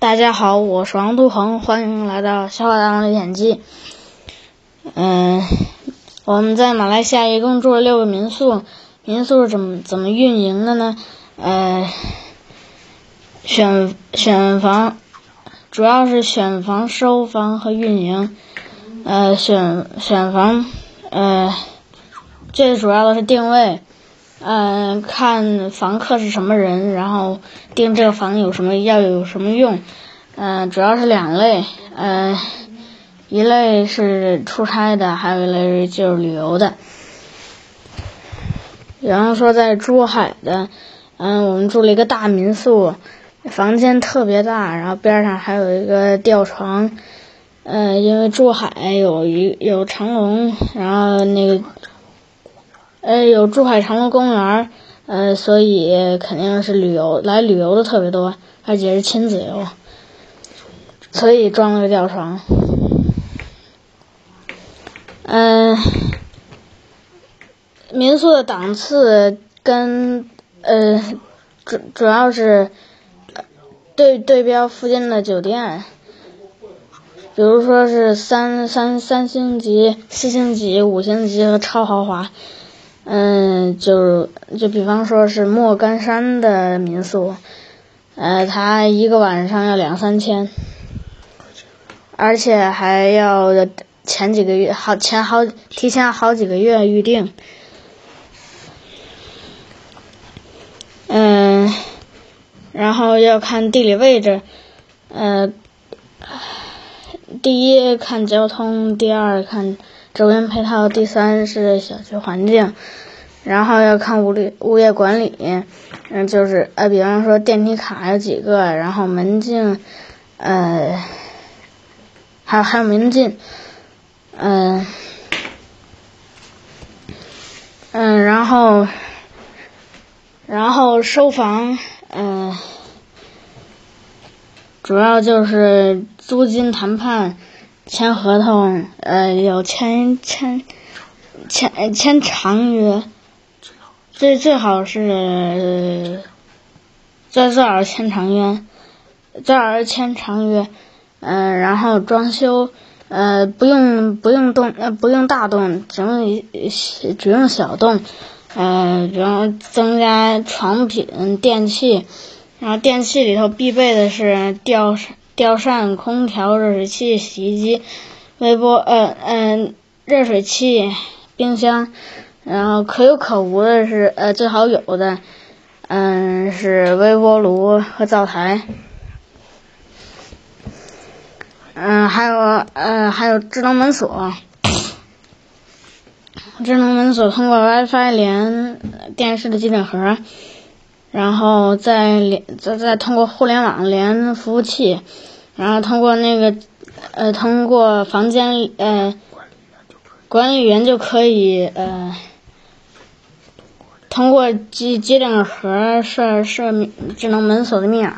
大家好，我是王杜鹏，欢迎来到《小伙大王历险记》。嗯，我们在马来西亚一共住了六个民宿，民宿是怎么怎么运营的呢？呃，选选房，主要是选房、收房和运营。呃，选选房，呃，最主要的是定位。嗯，看房客是什么人，然后订这个房有什么要有什么用。嗯，主要是两类，嗯，一类是出差的，还有一类就是旅游的。然后说在珠海的，嗯，我们住了一个大民宿，房间特别大，然后边上还有一个吊床。嗯，因为珠海有一有长隆，然后那个。呃，有珠海长隆公园，呃，所以肯定是旅游来旅游的特别多，而且是亲子游，所以装了个吊床。嗯，民宿的档次跟呃主主要是对对标附近的酒店，比如说是三三三星级、四星级、五星级和超豪华。嗯，就就比方说是莫干山的民宿，呃，他一个晚上要两三千，而且还要前几个月好前好提前好几个月预定。嗯，然后要看地理位置，呃，第一看交通，第二看。周边配套，第三是小区环境，然后要看物业物业管理，嗯，就是呃，比方说电梯卡有几个，然后门禁，呃，还有还有门禁，嗯，嗯，然后，然后收房，嗯，主要就是租金谈判。签合同，呃，有签签签签长约，最最好是最最好签长约，最好是签长约，嗯，然后装修，呃，不用不用动，呃，不用大动，只用只用小动，呃，然后增加床品、电器，然后电器里头必备的是吊扇。吊扇、空调、热水器、洗衣机、微波呃嗯热水器、冰箱，然后可有可无的是呃最好有的嗯是微波炉和灶台，嗯还有呃还有智能门锁，智能门锁通过 WiFi 连电视的机顶盒，然后再连再再通过互联网连服务器。然后通过那个，呃，通过房间呃，管理员就可以呃，通过机机顶盒设设智能门锁的密码。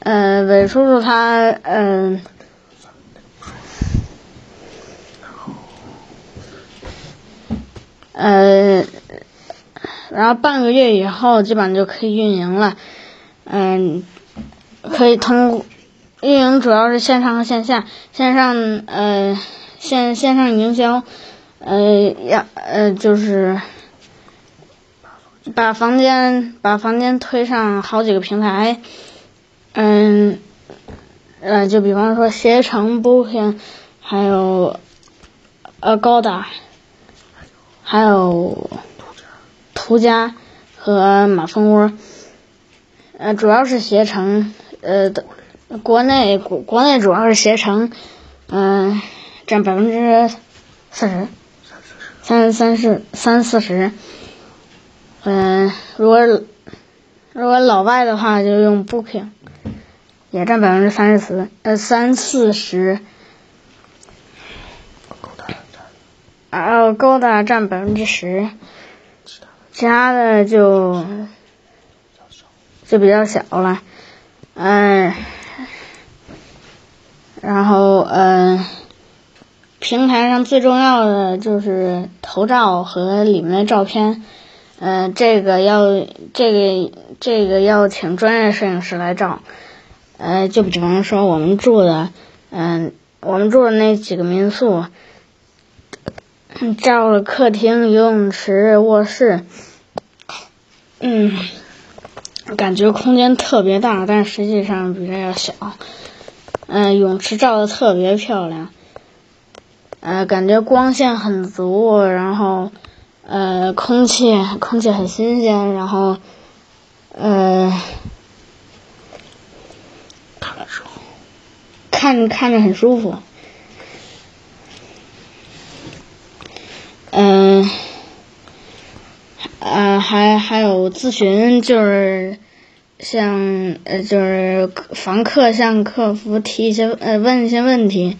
呃，韦叔叔他嗯，呃。呃然后半个月以后，基本上就可以运营了。嗯，可以通过运营，主要是线上和线下。线上呃线线上营销，呃要呃就是把房间把房间推上好几个平台。嗯，呃就比方说携程、Booking，还有呃高达，还有。途家和马蜂窝，呃，主要是携程，呃，国内国国内主要是携程，嗯，占百分之四十，三三十三四十，嗯，如果如果老外的话就用 Booking，也占百分之三十四，呃，三四十，然后高达占百分之十。其他的就就比较小了，嗯，然后嗯，平台上最重要的就是。头照和里面的照片。嗯，这个要这个这个要请专业摄影师来照。呃，就比方说我们住的，嗯，我们住的那几个民宿，照了客厅、游泳池、卧室，嗯，感觉空间特别大，但实际上比这要小。嗯，泳池照的特别漂亮，呃，感觉光线很足，然后。呃，空气空气很新鲜，然后，呃，看着看着很舒服。嗯，呃，还还有咨询，就是向呃，就是房客向客服提一些呃问一些问题，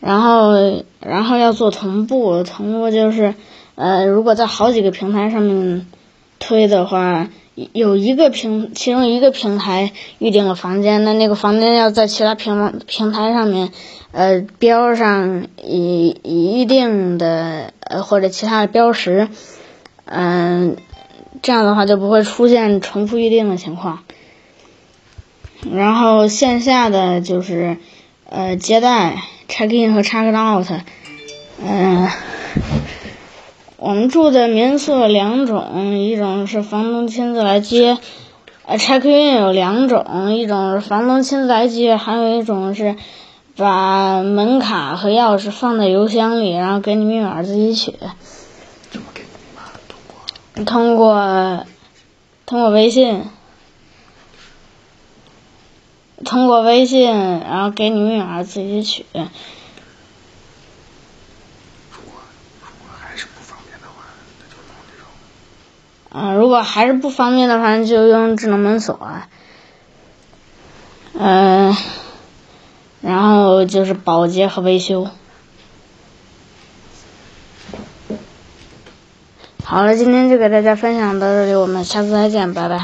然后然后要做同步，同步就是。呃，如果在好几个平台上面推的话，有一个平，其中一个平台预定了房间，那那个房间要在其他平平台上面，呃，标上已已预定的呃或者其他的标识，嗯，这样的话就不会出现重复预定的情况。然后线下的就是呃接待 check in 和 check out，嗯。我们住的民宿有两种，一种是房东亲自来接，呃，check in 有两种，一种是房东亲自来接，还有一种是把门卡和钥匙放在邮箱里，然后给你密码自己取。通过通过微信，通过微信，然后给你密码自己取。嗯，如果还是不方便的话，就用智能门锁。嗯，然后就是保洁和维修。好了，今天就给大家分享到这里，我们下次再见，拜拜。